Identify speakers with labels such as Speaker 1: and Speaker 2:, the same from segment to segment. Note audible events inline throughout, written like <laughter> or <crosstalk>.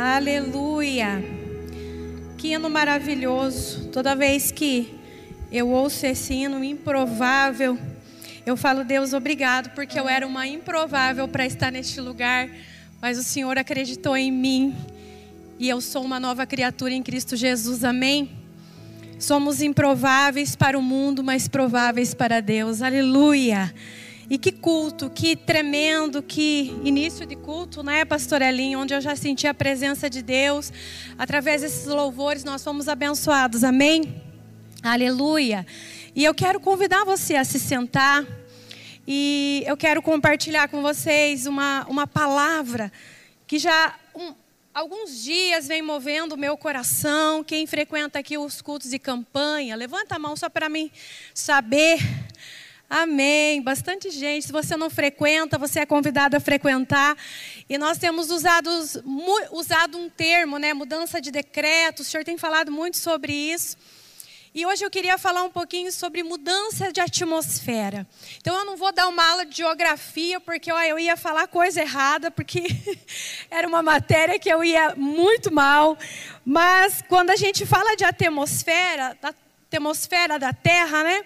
Speaker 1: Aleluia. Que hino maravilhoso. Toda vez que eu ouço esse hino improvável, eu falo, Deus, obrigado, porque eu era uma improvável para estar neste lugar, mas o Senhor acreditou em mim e eu sou uma nova criatura em Cristo Jesus. Amém. Somos improváveis para o mundo, mas prováveis para Deus. Aleluia. E que culto, que tremendo, que início de culto, né, Pastor Elinho, onde eu já senti a presença de Deus. Através desses louvores nós fomos abençoados, amém? Aleluia. E eu quero convidar você a se sentar e eu quero compartilhar com vocês uma, uma palavra que já alguns dias vem movendo o meu coração. Quem frequenta aqui os cultos de campanha, levanta a mão só para mim saber Amém. Bastante gente. Se você não frequenta, você é convidado a frequentar. E nós temos usado, usado um termo, né? Mudança de decreto. O senhor tem falado muito sobre isso. E hoje eu queria falar um pouquinho sobre mudança de atmosfera. Então eu não vou dar uma aula de geografia, porque ó, eu ia falar coisa errada, porque <laughs> era uma matéria que eu ia muito mal. Mas quando a gente fala de atmosfera, da atmosfera da Terra, né?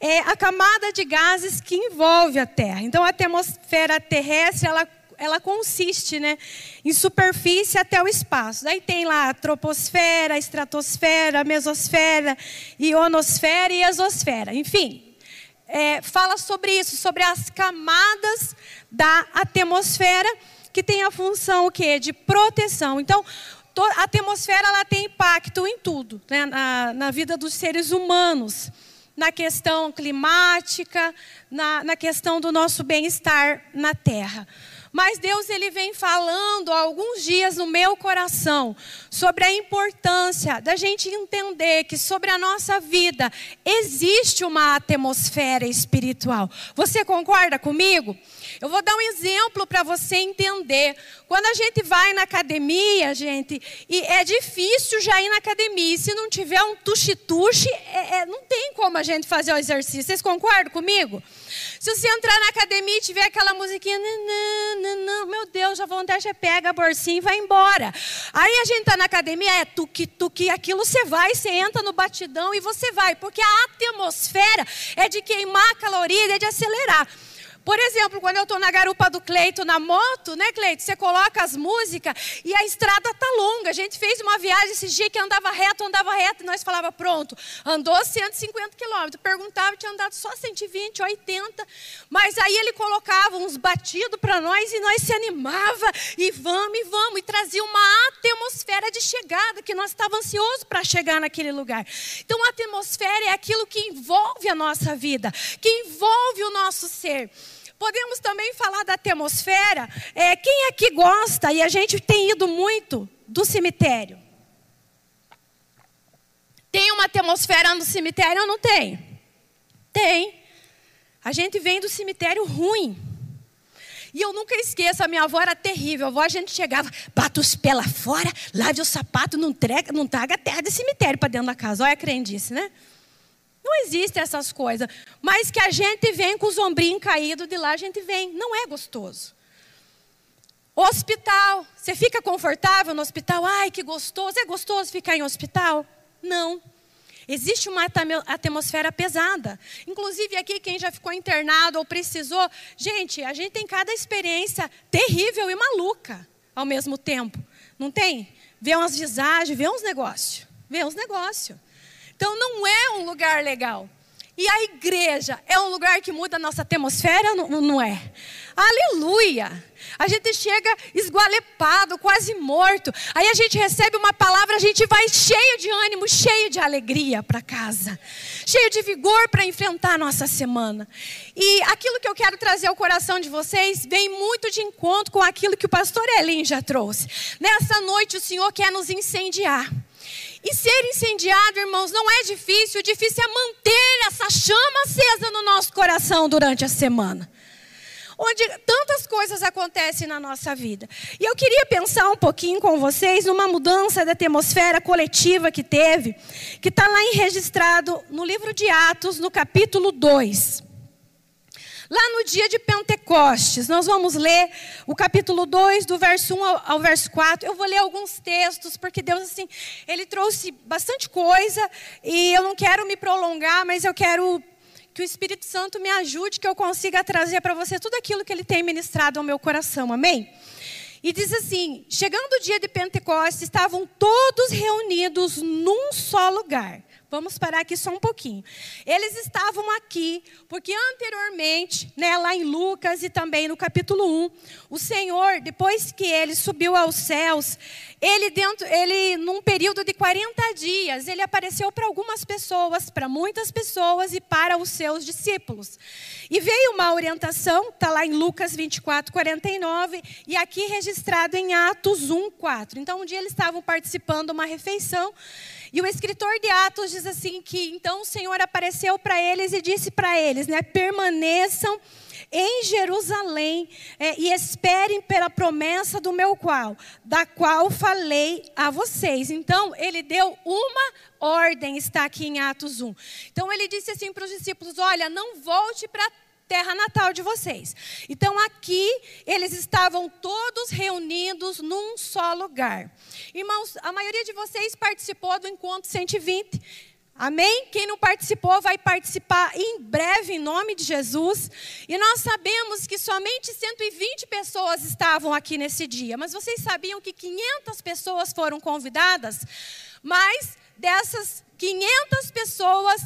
Speaker 1: É a camada de gases que envolve a Terra. Então, a atmosfera terrestre, ela, ela consiste né, em superfície até o espaço. Daí tem lá a troposfera, a estratosfera, a mesosfera, ionosfera e exosfera. Enfim, é, fala sobre isso, sobre as camadas da atmosfera que tem a função o quê? de proteção. Então, a atmosfera ela tem impacto em tudo, né? na, na vida dos seres humanos na questão climática, na, na questão do nosso bem-estar na terra. Mas Deus ele vem falando há alguns dias no meu coração sobre a importância da gente entender que sobre a nossa vida existe uma atmosfera espiritual. Você concorda comigo? Eu vou dar um exemplo para você entender. Quando a gente vai na academia, gente, e é difícil já ir na academia. E se não tiver um tuxe-tuxe, é, é, não tem como a gente fazer o exercício. Vocês concordam comigo? Se você entrar na academia e tiver aquela musiquinha, meu Deus, a vontade é pega a bolsinha e vai embora. Aí a gente está na academia, é tuque, tuque, aquilo você vai, você entra no batidão e você vai, porque a atmosfera é de queimar caloria, é de acelerar. Por exemplo, quando eu estou na garupa do Cleito na moto, né, Cleito? Você coloca as músicas e a estrada tá longa. A gente fez uma viagem esse dia que andava reto, andava reto, e nós falava, pronto, andou 150 quilômetros. Perguntava, tinha andado só 120, 80. Mas aí ele colocava uns batidos para nós e nós se animava e vamos, e vamos. E trazia uma atmosfera de chegada, que nós estávamos ansiosos para chegar naquele lugar. Então a atmosfera é aquilo que envolve a nossa vida, que envolve o nosso ser. Podemos também falar da atmosfera. É, quem aqui gosta, e a gente tem ido muito, do cemitério? Tem uma atmosfera no cemitério ou não tem? Tem. A gente vem do cemitério ruim. E eu nunca esqueço, a minha avó era terrível. A avó a gente chegava, bata os pés lá fora, lave o sapato, não, traga, não traga terra de cemitério para dentro da casa. Olha a crendice, né? Não existem essas coisas. Mas que a gente vem com os ombrinhos caídos, de lá a gente vem. Não é gostoso. Hospital. Você fica confortável no hospital? Ai, que gostoso. É gostoso ficar em hospital? Não. Existe uma atmosfera pesada. Inclusive aqui, quem já ficou internado ou precisou. Gente, a gente tem cada experiência terrível e maluca ao mesmo tempo. Não tem? Vê umas visagens, vê uns negócios. Vê uns negócios. Então não é um lugar legal. E a igreja é um lugar que muda a nossa atmosfera? Não, é? Aleluia! A gente chega esgualepado, quase morto. Aí a gente recebe uma palavra, a gente vai cheio de ânimo, cheio de alegria para casa, cheio de vigor para enfrentar a nossa semana. E aquilo que eu quero trazer ao coração de vocês vem muito de encontro com aquilo que o pastor Elin já trouxe. Nessa noite o Senhor quer nos incendiar. E ser incendiado, irmãos, não é difícil. O difícil é manter essa chama acesa no nosso coração durante a semana. Onde tantas coisas acontecem na nossa vida. E eu queria pensar um pouquinho com vocês numa mudança da atmosfera coletiva que teve, que está lá registrado no livro de Atos, no capítulo 2. Lá no dia de Pentecostes, nós vamos ler o capítulo 2, do verso 1 ao, verso 4. Eu vou ler alguns textos, porque Deus, assim, Ele trouxe bastante coisa, e eu não quero me prolongar, mas eu quero que o Espírito Santo me ajude, que eu consiga trazer para você tudo aquilo que Ele tem ministrado ao meu coração, amém? E diz assim: chegando o dia de Pentecostes, estavam todos reunidos num só lugar. Vamos parar aqui só um pouquinho. Eles estavam aqui porque anteriormente, né, lá em Lucas e também no capítulo 1, o Senhor, depois que ele subiu aos céus, ele dentro, ele num período de 40 dias, ele apareceu para algumas pessoas, para muitas pessoas e para os seus discípulos. E veio uma orientação, está lá em Lucas 24, 49, e aqui registrado em Atos 1, 4. Então, um dia eles estavam participando de uma refeição, e o escritor de Atos diz assim que então o Senhor apareceu para eles e disse para eles, né, permaneçam em Jerusalém é, e esperem pela promessa do meu qual, da qual falei a vocês. Então ele deu uma ordem, está aqui em Atos 1. Então ele disse assim para os discípulos: olha, não volte para terra natal de vocês. Então aqui eles estavam todos reunidos num só lugar. Irmãos, a maioria de vocês participou do encontro 120. Amém? Quem não participou vai participar em breve, em nome de Jesus. E nós sabemos que somente 120 pessoas estavam aqui nesse dia. Mas vocês sabiam que 500 pessoas foram convidadas? Mas dessas 500 pessoas,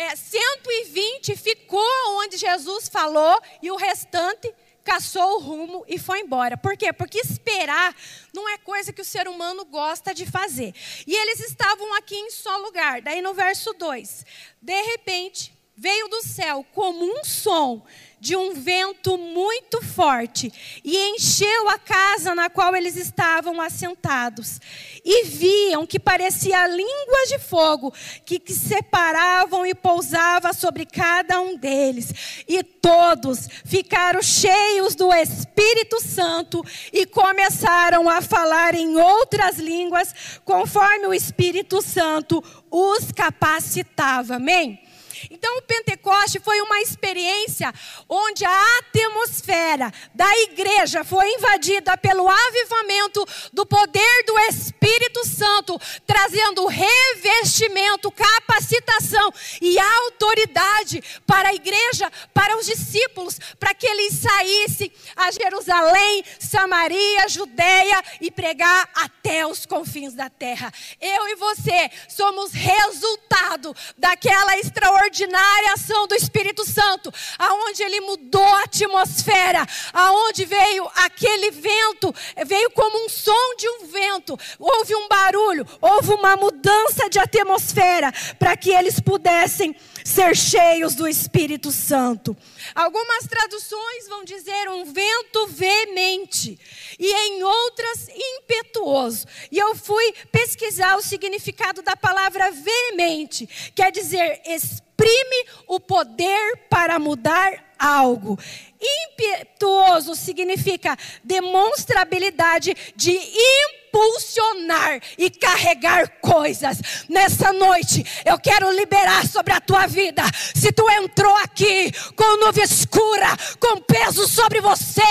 Speaker 1: é, 120 ficou onde Jesus falou e o restante caçou o rumo e foi embora. Por quê? Porque esperar não é coisa que o ser humano gosta de fazer. E eles estavam aqui em só lugar. Daí no verso 2, de repente, veio do céu como um som de um vento muito forte e encheu a casa na qual eles estavam assentados. E viam que parecia línguas de fogo que, que separavam e pousava sobre cada um deles. E todos ficaram cheios do Espírito Santo e começaram a falar em outras línguas, conforme o Espírito Santo os capacitava. Amém? Então, o Pentecoste foi uma experiência onde a atmosfera da igreja foi invadida pelo avivamento do poder do Espírito Santo, trazendo revestimento, capacitação e autoridade para a igreja, para os discípulos, para que eles saíssem a Jerusalém, Samaria, Judeia e pregar até os confins da terra. Eu e você somos resultado daquela extraordinária extraordinária ação do Espírito Santo, aonde ele mudou a atmosfera, aonde veio aquele vento, veio como um som de um vento, houve um barulho, houve uma mudança de atmosfera para que eles pudessem ser cheios do Espírito Santo. Algumas traduções vão dizer um vento veemente e em outras impetuoso. E eu fui pesquisar o significado da palavra veemente, quer dizer exprime o poder para mudar algo. Impetuoso significa demonstra habilidade de impulsionar e carregar coisas. Nessa noite, eu quero liberar sobre a tua vida. Se tu entrou aqui com nuvem escura, com peso sobre você,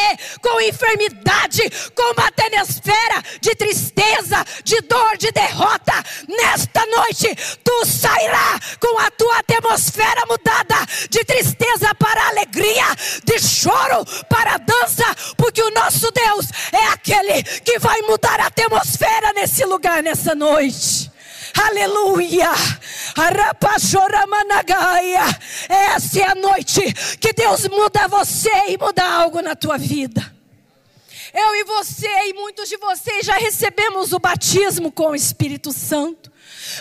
Speaker 1: com enfermidade, com uma atmosfera de tristeza, de dor, de derrota, nesta noite tu sairá com a tua atmosfera mudada de tristeza para alegria, de choro para dança, porque o nosso Deus é aquele que vai mudar a atmosfera nesse lugar nessa noite. Aleluia! Essa é a noite que Deus muda você e muda algo na tua vida. Eu e você e muitos de vocês já recebemos o batismo com o Espírito Santo.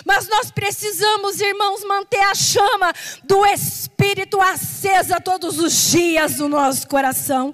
Speaker 1: Mas nós precisamos, irmãos, manter a chama do Espírito acesa todos os dias no nosso coração.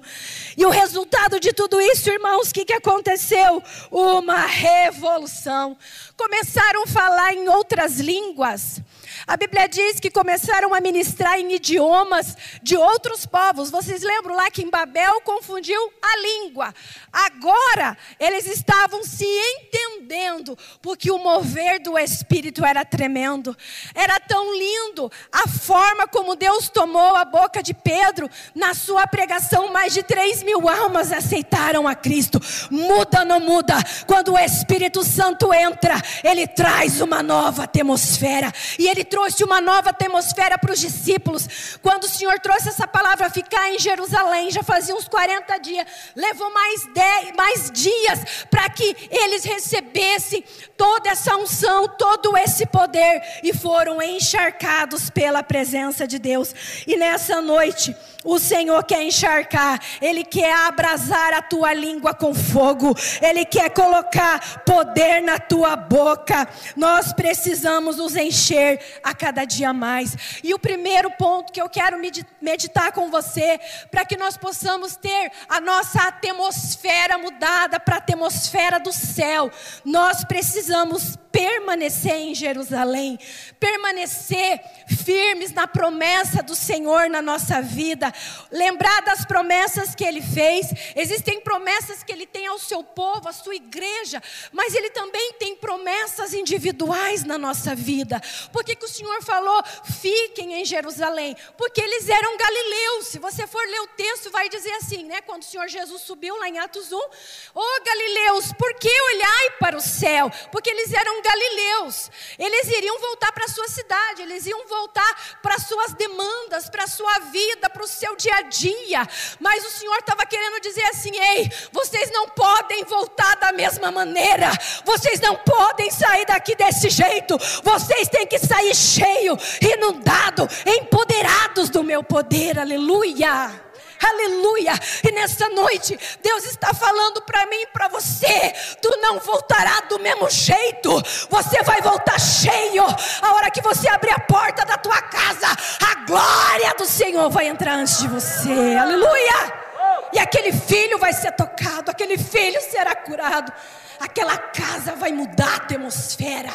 Speaker 1: E o resultado de tudo isso, irmãos, o que, que aconteceu? Uma revolução. Começaram a falar em outras línguas. A Bíblia diz que começaram a ministrar em idiomas de outros povos. Vocês lembram lá que em Babel confundiu a língua. Agora eles estavam se entendendo, porque o mover do Espírito era tremendo. Era tão lindo a forma como Deus tomou a boca de Pedro na sua pregação. Mais de 3 mil almas aceitaram a Cristo. Muda ou não muda? Quando o Espírito Santo entra, ele traz uma nova atmosfera. E ele trouxe uma nova atmosfera para os discípulos. Quando o Senhor trouxe essa palavra, ficar em Jerusalém, já fazia uns 40 dias, levou mais, 10, mais dias para que eles recebessem toda essa unção, todo esse poder e foram encharcados pela presença de Deus. E nessa noite, o Senhor quer encharcar, Ele quer abrasar a tua língua com fogo, Ele quer colocar poder na tua boca. Nós precisamos nos encher a cada dia mais. E o primeiro ponto que eu quero meditar com você, para que nós possamos ter a nossa atmosfera mudada para a atmosfera do céu, nós precisamos permanecer em Jerusalém, permanecer firmes na promessa do Senhor na nossa vida, lembrar das promessas que Ele fez. Existem promessas que Ele tem ao seu povo, à sua igreja, mas Ele também tem promessas individuais na nossa vida. Por que, que o Senhor falou, fiquem em Jerusalém? Porque eles eram galileus. Se você for ler o texto, vai dizer assim, né? Quando o Senhor Jesus subiu lá em Atos 1, ô oh, galileus, por que olhai para o céu? Porque eles eram galileus. Eles iriam voltar para a sua cidade, eles iam voltar para suas demandas, para a sua vida, para o seu dia a dia. Mas o Senhor estava querendo dizer assim: ei, vocês não podem voltar da mesma maneira, vocês não podem sair daqui desse jeito, vocês têm que sair cheio, inundado, empoderados do meu poder, aleluia. Aleluia. E nessa noite, Deus está falando para mim e para você: tu não voltará do mesmo jeito, você vai voltar cheio. A hora que você abrir a porta da tua casa, a glória do Senhor vai entrar antes de você. Aleluia. E aquele filho vai ser tocado, aquele filho será curado, aquela casa vai mudar a atmosfera.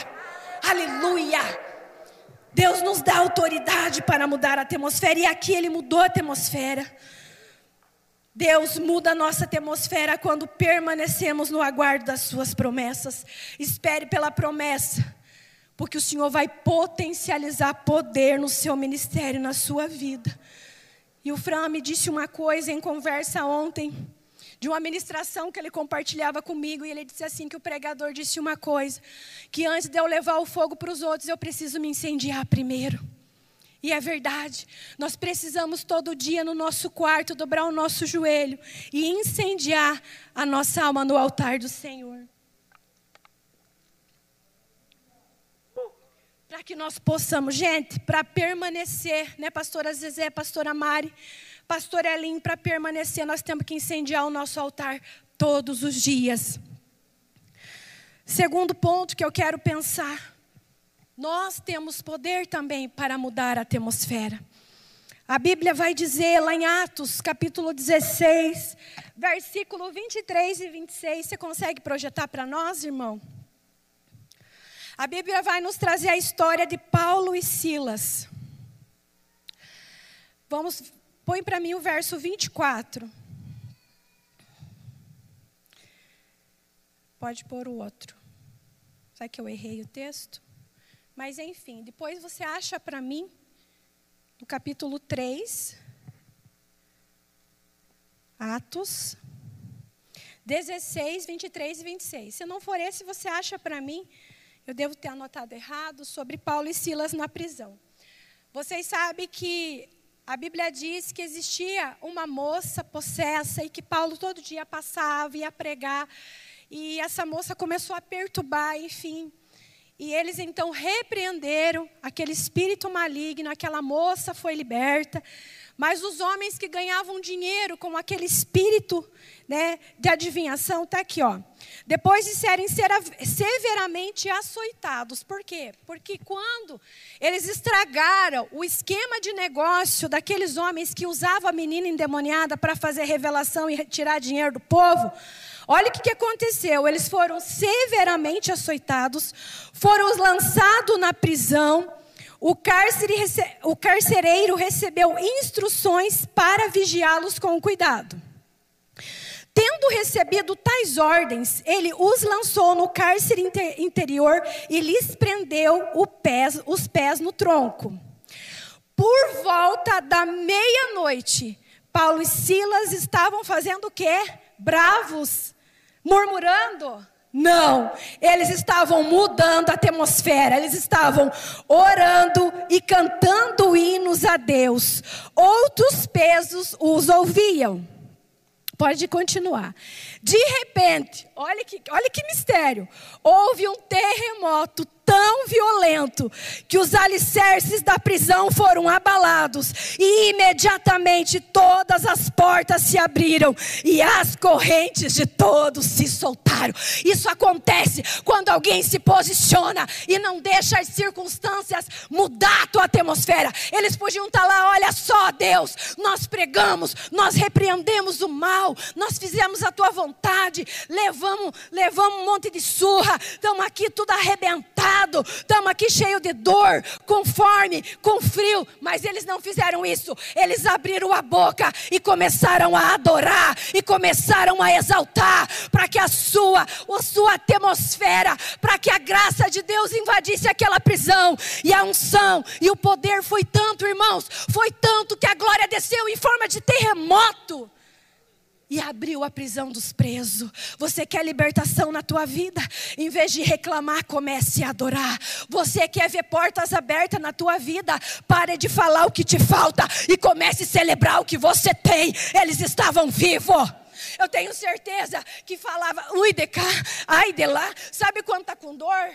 Speaker 1: Aleluia. Deus nos dá autoridade para mudar a atmosfera, e aqui Ele mudou a atmosfera. Deus muda a nossa atmosfera quando permanecemos no aguardo das Suas promessas. Espere pela promessa, porque o Senhor vai potencializar poder no seu ministério, na sua vida. E o Fran me disse uma coisa em conversa ontem, de uma ministração que ele compartilhava comigo, e ele disse assim: que o pregador disse uma coisa, que antes de eu levar o fogo para os outros, eu preciso me incendiar primeiro. E é verdade, nós precisamos todo dia no nosso quarto dobrar o nosso joelho e incendiar a nossa alma no altar do Senhor. Para que nós possamos, gente, para permanecer, né, pastora Zezé, pastora Mari, pastor Elim, para permanecer, nós temos que incendiar o nosso altar todos os dias. Segundo ponto que eu quero pensar nós temos poder também para mudar a atmosfera. A Bíblia vai dizer lá em Atos, capítulo 16, versículo 23 e 26. Você consegue projetar para nós, irmão? A Bíblia vai nos trazer a história de Paulo e Silas. Vamos, põe para mim o verso 24. Pode pôr o outro. Será que eu errei o texto? Mas enfim, depois você acha para mim, no capítulo 3, Atos 16, 23 e 26. Se não for esse, você acha para mim, eu devo ter anotado errado, sobre Paulo e Silas na prisão. Vocês sabem que a Bíblia diz que existia uma moça possessa e que Paulo todo dia passava, ia pregar, e essa moça começou a perturbar, enfim, e eles então repreenderam aquele espírito maligno, aquela moça foi liberta. Mas os homens que ganhavam dinheiro com aquele espírito né, de adivinhação, está aqui, ó. Depois de serem severamente açoitados. Por quê? Porque quando eles estragaram o esquema de negócio daqueles homens que usavam a menina endemoniada para fazer revelação e tirar dinheiro do povo, Olha o que, aconteceu. Eles foram severamente açoitados, foram lançados na prisão.
Speaker 2: o, cárcere, o carcereiro recebeu instruções para vigiá-los com cuidado. Tendo recebido tais ordens, ele os lançou no cárcere interior e lhes prendeu pés, os pés no tronco. Por volta da meia-noite, Paulo e Silas estavam fazendo o quê? Bravos, murmurando. Não, eles estavam mudando a atmosfera, eles estavam orando e cantando hinos a Deus. Outros pesos os ouviam. Pode continuar. De repente, olha que, olha que mistério. Houve um terremoto tão violento que os alicerces da prisão foram abalados e imediatamente todas as portas se abriram e as correntes de todos se soltaram. Isso acontece quando alguém se posiciona e não deixa as circunstâncias mudar a tua atmosfera. Eles podiam estar lá, olha só, Deus, nós pregamos, nós repreendemos o mal, nós fizemos a tua vontade, levamos, levamos um monte de surra, estamos aqui tudo arrebentado estamos aqui cheio de dor, com fome, com frio, mas eles não fizeram isso. Eles abriram a boca e começaram a adorar e começaram a exaltar para que a sua, a sua atmosfera, para que a graça de Deus invadisse aquela prisão e a unção e o poder foi tanto, irmãos, foi tanto que a glória desceu em forma de terremoto e abriu a prisão dos presos. Você quer libertação na tua vida? Em vez de reclamar, comece a adorar. Você quer ver portas abertas na tua vida? Pare de falar o que te falta e comece a celebrar o que você tem. Eles estavam vivos. Eu tenho certeza que falava, ui de cá, ai de lá. Sabe quando está com dor?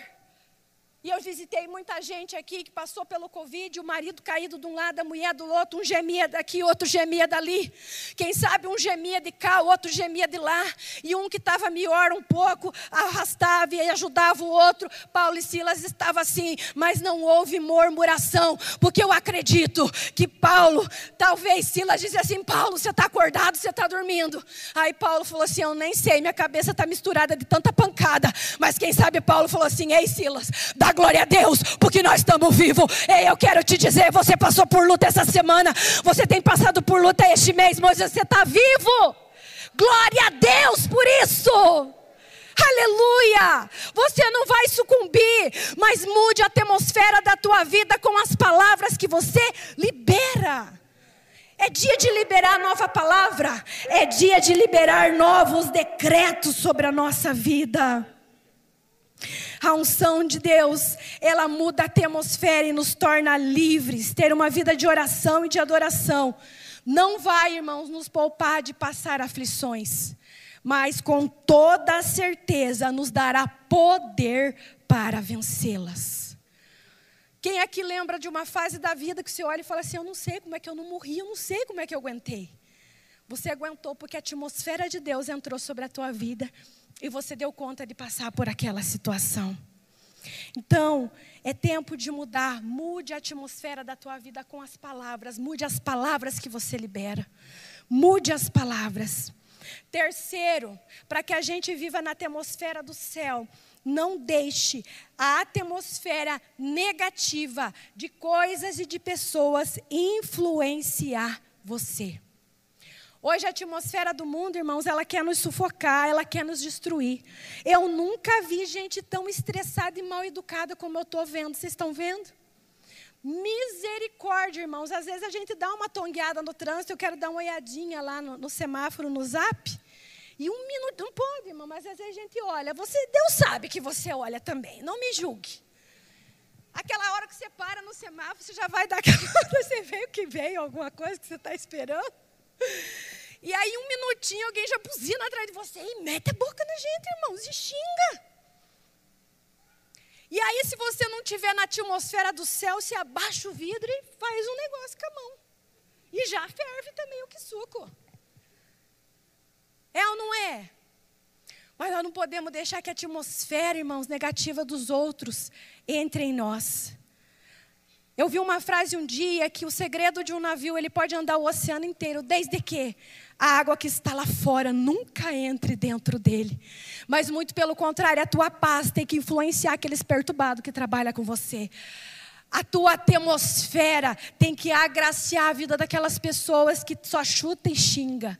Speaker 2: E eu visitei muita gente aqui que passou pelo Covid, o marido caído de um lado, a mulher do outro, um gemia daqui, outro gemia dali. Quem sabe um gemia de cá, outro gemia de lá. E um que estava melhor um pouco, arrastava e ajudava o outro. Paulo e Silas estavam assim, mas não houve murmuração, porque eu acredito que Paulo, talvez Silas dizia assim: Paulo, você está acordado, você está dormindo. Aí Paulo falou assim: Eu nem sei, minha cabeça está misturada de tanta pancada. Mas quem sabe Paulo falou assim: Ei, Silas, dá glória a Deus, porque nós estamos vivos. Ei, eu quero te dizer, você passou por luta essa semana, você tem passado por luta este mês, mas você está vivo. Glória a Deus por isso. Aleluia! Você não vai sucumbir, mas mude a atmosfera da tua vida com as palavras que você libera. É dia de liberar nova palavra, é dia de liberar novos decretos sobre a nossa vida. A unção de Deus, ela muda a atmosfera e nos torna livres. Ter uma vida de oração e de adoração não vai, irmãos, nos poupar de passar aflições, mas com toda certeza nos dará poder para vencê-las. Quem aqui lembra de uma fase da vida que você olha e fala assim: Eu não sei como é que eu não morri, eu não sei como é que eu aguentei. Você aguentou porque a atmosfera de Deus entrou sobre a tua vida e você deu conta de passar por aquela situação. Então, é tempo de mudar. Mude a atmosfera da tua vida com as palavras. Mude as palavras que você libera. Mude as palavras. Terceiro, para que a gente viva na atmosfera do céu, não deixe a atmosfera negativa de coisas e de pessoas influenciar você. Hoje a atmosfera do mundo, irmãos, ela quer nos sufocar, ela quer nos destruir. Eu nunca vi gente tão estressada e mal educada como eu estou vendo. Vocês estão vendo? Misericórdia, irmãos. Às vezes a gente dá uma tongueada no trânsito, eu quero dar uma olhadinha lá no, no semáforo, no zap. E um minuto, não pode, irmão, mas às vezes a gente olha. Você, Deus sabe que você olha também, não me julgue. Aquela hora que você para no semáforo, você já vai dar aquela <laughs> você veio que veio, alguma coisa que você está esperando. E aí, um minutinho, alguém já buzina atrás de você e mete a boca na gente, irmãos, e xinga. E aí, se você não estiver na atmosfera do céu, você abaixa o vidro e faz um negócio com a mão. E já ferve também o que suco. É ou não é? Mas nós não podemos deixar que a atmosfera, irmãos, negativa dos outros entre em nós. Eu vi uma frase um dia que o segredo de um navio, ele pode andar o oceano inteiro, desde que a água que está lá fora nunca entre dentro dele. Mas muito pelo contrário, a tua paz tem que influenciar aqueles perturbados que trabalham com você. A tua atmosfera tem que agraciar a vida daquelas pessoas que só chuta e xinga.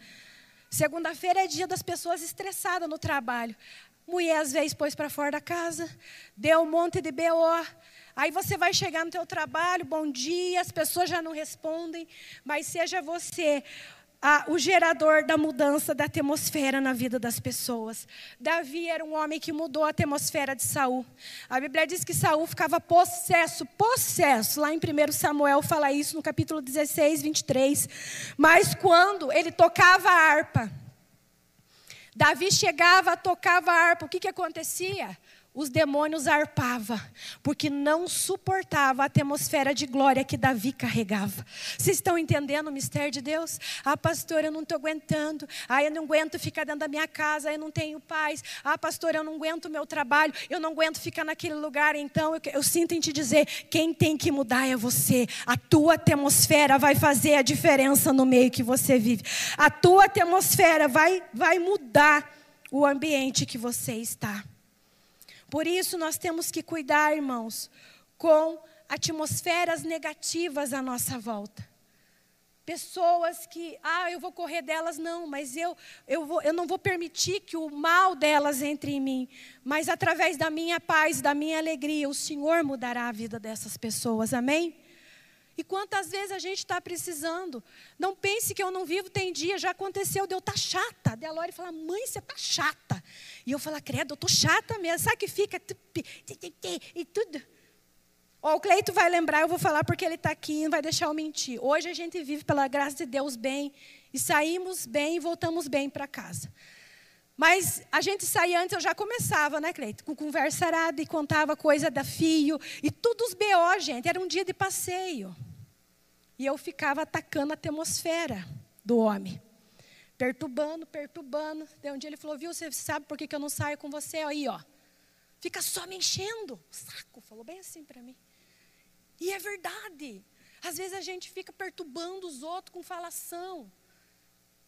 Speaker 2: Segunda-feira é dia das pessoas estressadas no trabalho. Mulher às vezes pôs para fora da casa, deu um monte de BO. Aí você vai chegar no teu trabalho, bom dia, as pessoas já não respondem, mas seja você o gerador da mudança da atmosfera na vida das pessoas. Davi era um homem que mudou a atmosfera de Saul. A Bíblia diz que Saul ficava possesso, possesso. Lá em 1 Samuel fala isso no capítulo 16, 23. Mas quando ele tocava a harpa, Davi chegava, tocava a harpa, o que, que acontecia? Os demônios arpavam, porque não suportava a atmosfera de glória que Davi carregava. Vocês estão entendendo o mistério de Deus? Ah, pastor, eu não estou aguentando. Ah, eu não aguento ficar dentro da minha casa, eu não tenho paz. Ah, pastor, eu não aguento o meu trabalho, eu não aguento ficar naquele lugar. Então, eu, eu sinto em te dizer: quem tem que mudar é você. A tua atmosfera vai fazer a diferença no meio que você vive. A tua atmosfera vai, vai mudar o ambiente que você está. Por isso nós temos que cuidar, irmãos, com atmosferas negativas à nossa volta. Pessoas que, ah, eu vou correr delas, não, mas eu, eu, vou, eu não vou permitir que o mal delas entre em mim. Mas através da minha paz, da minha alegria, o Senhor mudará a vida dessas pessoas, amém? E quantas vezes a gente está precisando? Não pense que eu não vivo, tem dia, já aconteceu de eu estar tá chata. De a Lore falar, mãe, você está chata. E eu falar, credo, eu estou chata mesmo. Sabe que fica e tudo. Ó, o Cleito vai lembrar, eu vou falar porque ele está aqui não vai deixar eu mentir. Hoje a gente vive pela graça de Deus bem e saímos bem e voltamos bem para casa. Mas a gente saía antes, eu já começava, né, Cleito? Com conversa arada e contava coisa da fio. E tudo os BO, gente. Era um dia de passeio. E eu ficava atacando a atmosfera do homem. Perturbando, perturbando. Daí um dia ele falou, viu, você sabe por que, que eu não saio com você? Aí, ó. Fica só me enchendo. Saco, falou bem assim para mim. E é verdade. Às vezes a gente fica perturbando os outros com falação.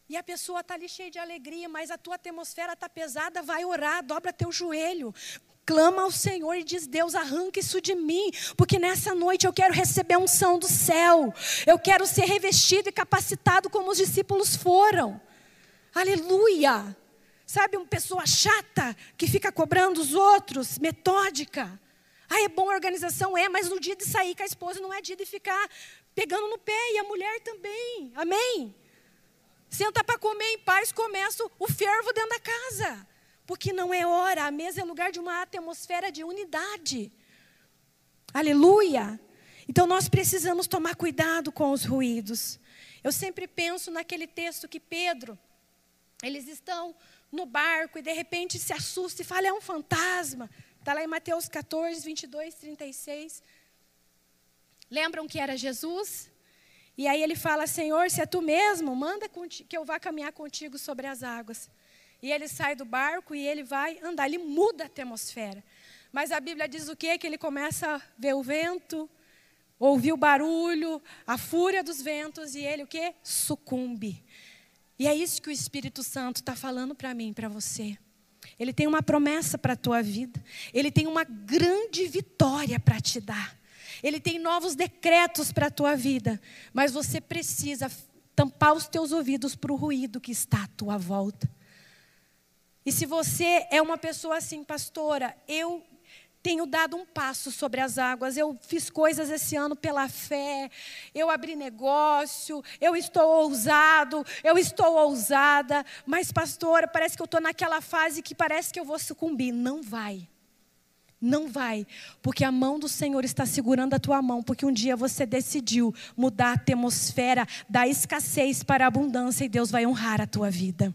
Speaker 2: E a pessoa está ali cheia de alegria, mas a tua atmosfera está pesada, vai orar, dobra teu joelho, clama ao Senhor e diz: Deus, arranca isso de mim, porque nessa noite eu quero receber a unção do céu, eu quero ser revestido e capacitado como os discípulos foram. Aleluia! Sabe, uma pessoa chata que fica cobrando os outros, metódica. Ah, é bom a organização? É, mas no dia de sair com a esposa não é dia de ficar pegando no pé, e a mulher também. Amém? Senta para comer em paz, começa o fervo dentro da casa porque não é hora, a mesa é lugar de uma atmosfera de unidade. Aleluia! Então nós precisamos tomar cuidado com os ruídos. Eu sempre penso naquele texto que Pedro, eles estão no barco e de repente se assusta e fala: é um fantasma. Está lá em Mateus 14, 22, 36. Lembram que era Jesus? E aí ele fala: Senhor, se é tu mesmo, manda que eu vá caminhar contigo sobre as águas. E ele sai do barco e ele vai andar, ele muda a atmosfera. Mas a Bíblia diz o quê? Que ele começa a ver o vento, ouvir o barulho, a fúria dos ventos e ele o quê? Sucumbe. E é isso que o Espírito Santo está falando para mim, para você. Ele tem uma promessa para a tua vida. Ele tem uma grande vitória para te dar. Ele tem novos decretos para a tua vida. Mas você precisa tampar os teus ouvidos para o ruído que está à tua volta. E se você é uma pessoa assim, pastora, eu tenho dado um passo sobre as águas, eu fiz coisas esse ano pela fé, eu abri negócio, eu estou ousado, eu estou ousada, mas pastora, parece que eu estou naquela fase que parece que eu vou sucumbir. Não vai. Não vai, porque a mão do Senhor está segurando a tua mão, porque um dia você decidiu mudar a atmosfera da escassez para a abundância e Deus vai honrar a tua vida.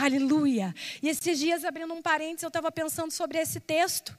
Speaker 2: Aleluia. E esses dias, abrindo um parênteses, eu estava pensando sobre esse texto.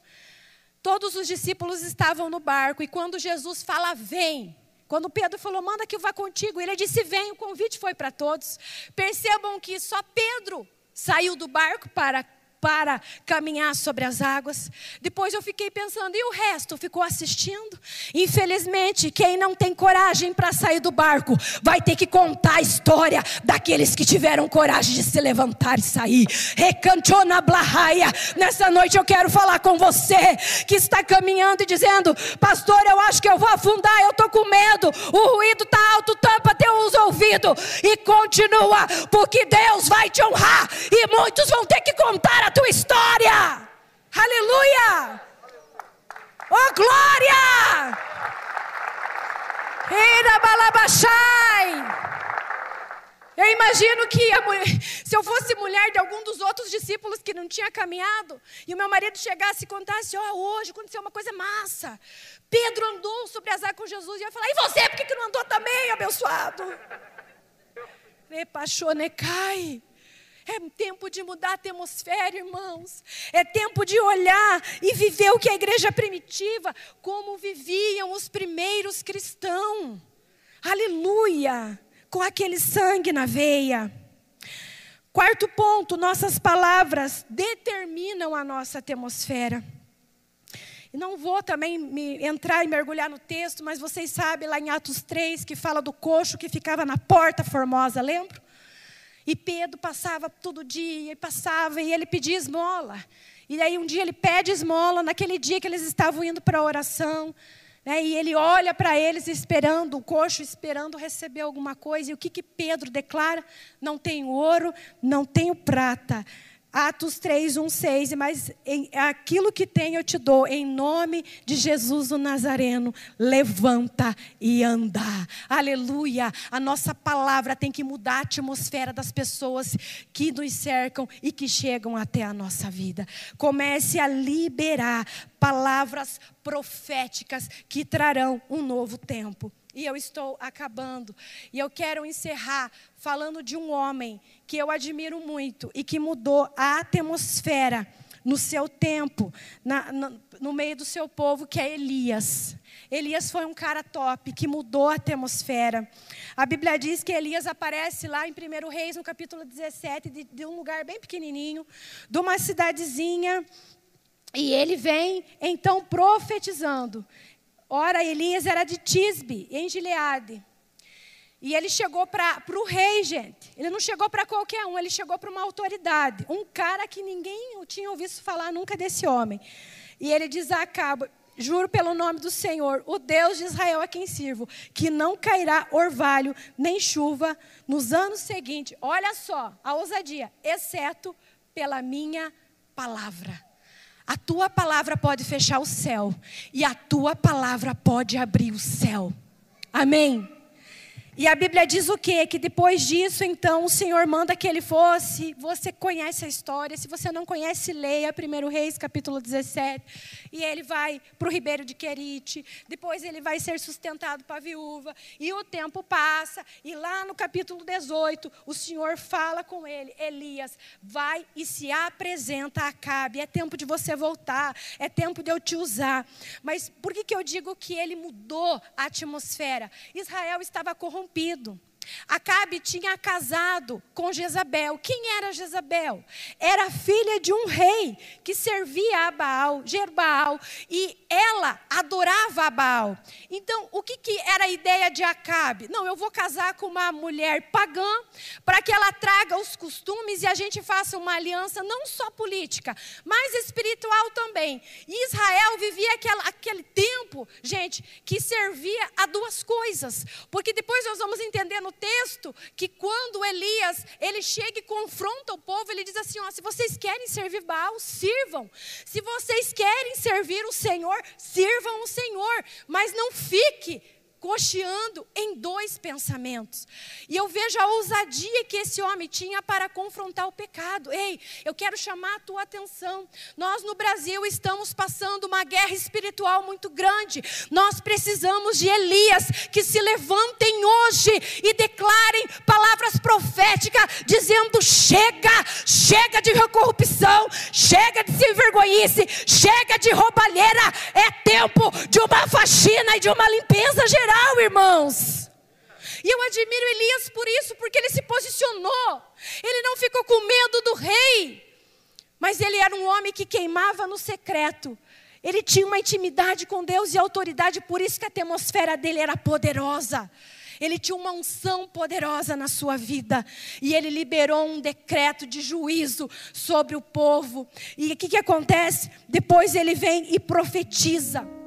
Speaker 2: Todos os discípulos estavam no barco e quando Jesus fala, vem. Quando Pedro falou, manda que eu vá contigo, ele disse, vem. O convite foi para todos. Percebam que só Pedro saiu do barco para para caminhar sobre as águas. Depois eu fiquei pensando, e o resto ficou assistindo? Infelizmente, quem não tem coragem para sair do barco vai ter que contar a história daqueles que tiveram coragem de se levantar e sair. Recantona blahaia. Nessa noite eu quero falar com você que está caminhando e dizendo: Pastor, eu acho que eu vou afundar, eu estou com medo, o ruído está alto, tampa teus ouvidos e continua, porque Deus vai te honrar e muitos vão ter que contar a tua história. Aleluia! Oh glória! Eira balabachai! Eu imagino que mulher, se eu fosse mulher de algum dos outros discípulos que não tinha caminhado, e o meu marido chegasse e contasse: Ó, oh, hoje aconteceu uma coisa massa. Pedro andou sobre as águas com Jesus, e eu ia falar: E você, por que, não andou também, abençoado? cai. É tempo de mudar a atmosfera, irmãos. É tempo de olhar e viver o que a igreja primitiva, como viviam os primeiros cristãos. Aleluia! Com aquele sangue na veia. Quarto ponto: nossas palavras determinam a nossa atmosfera. Não vou também me entrar e mergulhar no texto, mas vocês sabem lá em Atos 3 que fala do coxo que ficava na porta formosa, lembra? E Pedro passava todo dia, e passava, e ele pedia esmola. E aí um dia ele pede esmola, naquele dia que eles estavam indo para a oração. Né, e ele olha para eles esperando, o coxo esperando receber alguma coisa. E o que, que Pedro declara? Não tenho ouro, não tenho prata, Atos 3, 1, 6, mas em, aquilo que tem eu te dou, em nome de Jesus o Nazareno, levanta e anda. Aleluia! A nossa palavra tem que mudar a atmosfera das pessoas que nos cercam e que chegam até a nossa vida. Comece a liberar palavras proféticas que trarão um novo tempo. E eu estou acabando. E eu quero encerrar falando de um homem que eu admiro muito e que mudou a atmosfera no seu tempo, na, na, no meio do seu povo, que é Elias. Elias foi um cara top, que mudou a atmosfera. A Bíblia diz que Elias aparece lá em 1 Reis, no capítulo 17, de, de um lugar bem pequenininho, de uma cidadezinha. E ele vem, então, profetizando. Ora, Elias era de Tisbe, em Gileade. E ele chegou para o rei, gente. Ele não chegou para qualquer um, ele chegou para uma autoridade. Um cara que ninguém tinha ouvido falar nunca desse homem. E ele diz a juro pelo nome do Senhor, o Deus de Israel a quem sirvo, que não cairá orvalho nem chuva nos anos seguintes. Olha só, a ousadia, exceto pela minha palavra. A tua palavra pode fechar o céu e a tua palavra pode abrir o céu. Amém. E a Bíblia diz o quê? Que depois disso, então, o Senhor manda que ele fosse. Você conhece a história. Se você não conhece, leia 1 Reis, capítulo 17. E ele vai para o ribeiro de Querite. Depois ele vai ser sustentado para a viúva. E o tempo passa. E lá no capítulo 18, o Senhor fala com ele: Elias, vai e se apresenta a Acabe. É tempo de você voltar. É tempo de eu te usar. Mas por que, que eu digo que ele mudou a atmosfera? Israel estava corrompido corrompido. Acabe tinha casado com Jezabel. Quem era Jezabel? Era filha de um rei que servia a Baal, Jerbaal, e ela adorava a Baal. Então, o que, que era a ideia de Acabe? Não, eu vou casar com uma mulher pagã para que ela traga os costumes e a gente faça uma aliança não só política, mas espiritual também. E Israel vivia aquela, aquele tempo, gente, que servia a duas coisas. Porque depois nós vamos entender no texto que quando Elias, ele chega e confronta o povo, ele diz assim, ó, se vocês querem servir Baal, sirvam. Se vocês querem servir o Senhor, sirvam o Senhor, mas não fique cocheando em dois pensamentos. E eu vejo a ousadia que esse homem tinha para confrontar o pecado. Ei, eu quero chamar a tua atenção. Nós no Brasil estamos passando uma guerra espiritual muito grande. Nós precisamos de Elias que se levantem hoje e declarem palavras proféticas dizendo: chega, chega de corrupção, chega de se vergonhice, chega de roubalheira. É tempo de uma faxina e de uma limpeza geral geral, irmãos. E eu admiro Elias por isso, porque ele se posicionou. Ele não ficou com medo do rei. Mas ele era um homem que queimava no secreto. Ele tinha uma intimidade com Deus e autoridade, por isso que a atmosfera dele era poderosa. Ele tinha uma unção poderosa na sua vida. E ele liberou um decreto de juízo sobre o povo. E o que, que acontece? Depois ele vem e profetiza.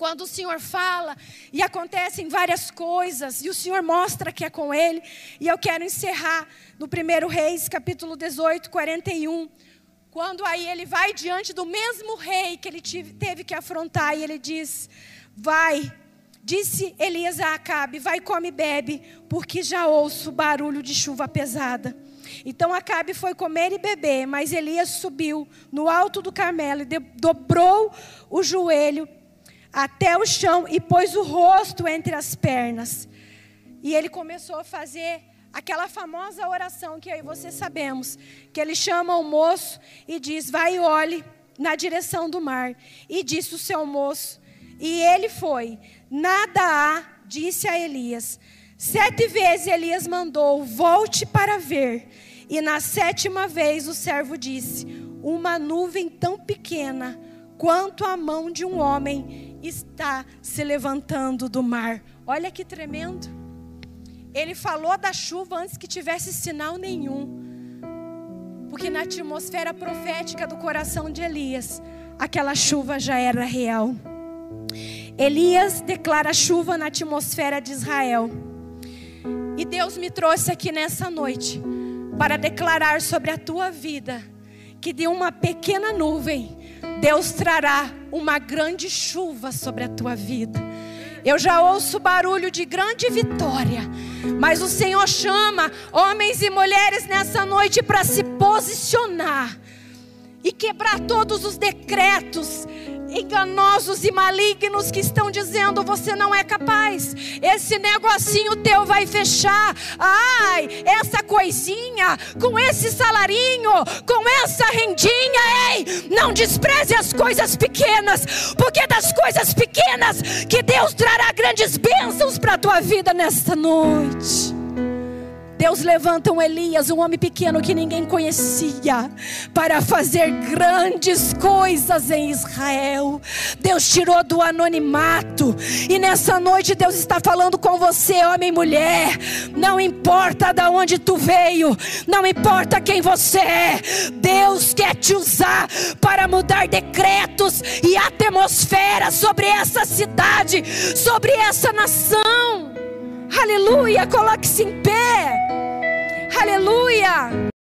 Speaker 2: Quando o Senhor fala e acontecem várias coisas, e o Senhor mostra que é com ele. E eu quero encerrar no 1 Reis, capítulo 18, 41. Quando aí ele vai diante do mesmo rei que ele teve que afrontar, e ele diz: Vai, disse Elias a Acabe: Vai, come e bebe, porque já ouço barulho de chuva pesada. Então Acabe foi comer e beber, mas Elias subiu no alto do Carmelo e dobrou o joelho até o chão e pôs o rosto entre as pernas. E ele começou a fazer aquela famosa oração que aí você sabemos, que ele chama o moço e diz: "Vai e olhe na direção do mar". E disse o seu moço, e ele foi. Nada há, disse a Elias. Sete vezes Elias mandou: "Volte para ver". E na sétima vez o servo disse: "Uma nuvem tão pequena quanto a mão de um homem está se levantando do mar". Olha que tremendo. Ele falou da chuva antes que tivesse sinal nenhum. Porque na atmosfera profética do coração de Elias, aquela chuva já era real. Elias declara chuva na atmosfera de Israel. E Deus me trouxe aqui nessa noite para declarar sobre a tua vida que de uma pequena nuvem Deus trará uma grande chuva sobre a tua vida. Eu já ouço barulho de grande vitória. Mas o Senhor chama homens e mulheres nessa noite para se posicionar e quebrar todos os decretos enganosos e malignos que estão dizendo você não é capaz. Esse negocinho teu vai fechar. Ai, essa coisinha com esse salarinho, com essa rendinha, ei, não despreze as coisas pequenas, porque das coisas pequenas que Deus trará grandes bênçãos para a tua vida nesta noite. Deus levanta um Elias, um homem pequeno que ninguém conhecia, para fazer grandes coisas em Israel. Deus tirou do anonimato, e nessa noite Deus está falando com você, homem e mulher. Não importa de onde tu veio, não importa quem você é, Deus quer te usar para mudar decretos e atmosfera sobre essa cidade, sobre essa nação. Aleluia, coloque-se em pé. Aleluia.